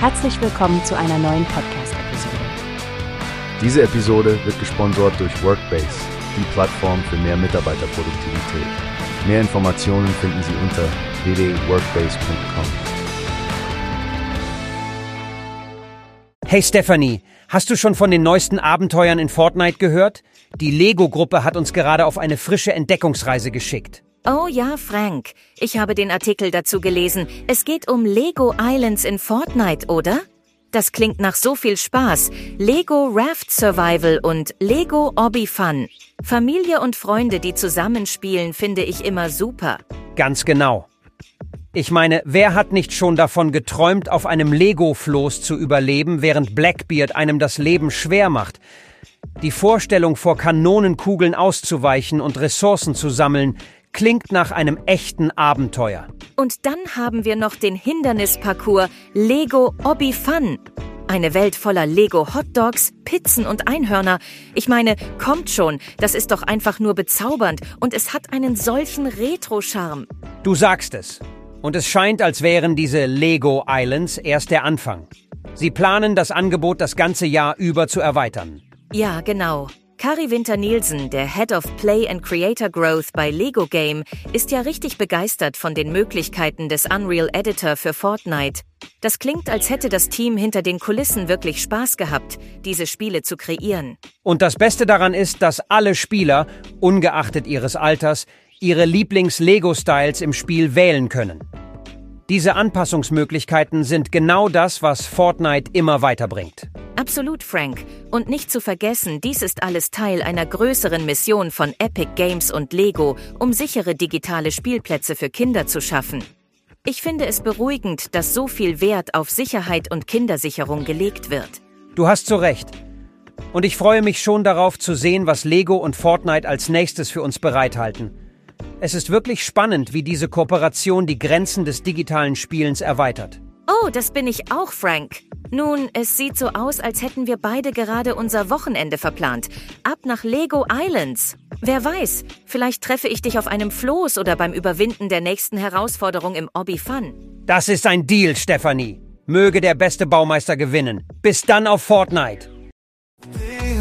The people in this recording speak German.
Herzlich willkommen zu einer neuen Podcast-Episode. Diese Episode wird gesponsert durch Workbase, die Plattform für mehr Mitarbeiterproduktivität. Mehr Informationen finden Sie unter www.workbase.com. Hey Stephanie, hast du schon von den neuesten Abenteuern in Fortnite gehört? Die Lego-Gruppe hat uns gerade auf eine frische Entdeckungsreise geschickt. Oh ja, Frank. Ich habe den Artikel dazu gelesen. Es geht um Lego Islands in Fortnite, oder? Das klingt nach so viel Spaß. Lego Raft Survival und Lego Obby Fun. Familie und Freunde, die zusammenspielen, finde ich immer super. Ganz genau. Ich meine, wer hat nicht schon davon geträumt, auf einem Lego-Floß zu überleben, während Blackbeard einem das Leben schwer macht? Die Vorstellung, vor Kanonenkugeln auszuweichen und Ressourcen zu sammeln, klingt nach einem echten Abenteuer. Und dann haben wir noch den Hindernisparcours Lego Obby Fun. Eine Welt voller Lego Hotdogs, Pizzen und Einhörner. Ich meine, kommt schon, das ist doch einfach nur bezaubernd und es hat einen solchen Retro-Charme. Du sagst es. Und es scheint, als wären diese Lego Islands erst der Anfang. Sie planen, das Angebot das ganze Jahr über zu erweitern. Ja, genau. Kari Winter-Nielsen, der Head of Play and Creator Growth bei Lego Game, ist ja richtig begeistert von den Möglichkeiten des Unreal Editor für Fortnite. Das klingt, als hätte das Team hinter den Kulissen wirklich Spaß gehabt, diese Spiele zu kreieren. Und das Beste daran ist, dass alle Spieler, ungeachtet ihres Alters, ihre Lieblings-Lego-Styles im Spiel wählen können. Diese Anpassungsmöglichkeiten sind genau das, was Fortnite immer weiterbringt. Absolut, Frank. Und nicht zu vergessen, dies ist alles Teil einer größeren Mission von Epic Games und Lego, um sichere digitale Spielplätze für Kinder zu schaffen. Ich finde es beruhigend, dass so viel Wert auf Sicherheit und Kindersicherung gelegt wird. Du hast so recht. Und ich freue mich schon darauf zu sehen, was Lego und Fortnite als nächstes für uns bereithalten. Es ist wirklich spannend, wie diese Kooperation die Grenzen des digitalen Spielens erweitert. Oh, das bin ich auch, Frank. Nun, es sieht so aus, als hätten wir beide gerade unser Wochenende verplant. Ab nach Lego Islands. Wer weiß, vielleicht treffe ich dich auf einem Floß oder beim Überwinden der nächsten Herausforderung im Obby Fun. Das ist ein Deal, Stephanie. Möge der beste Baumeister gewinnen. Bis dann auf Fortnite.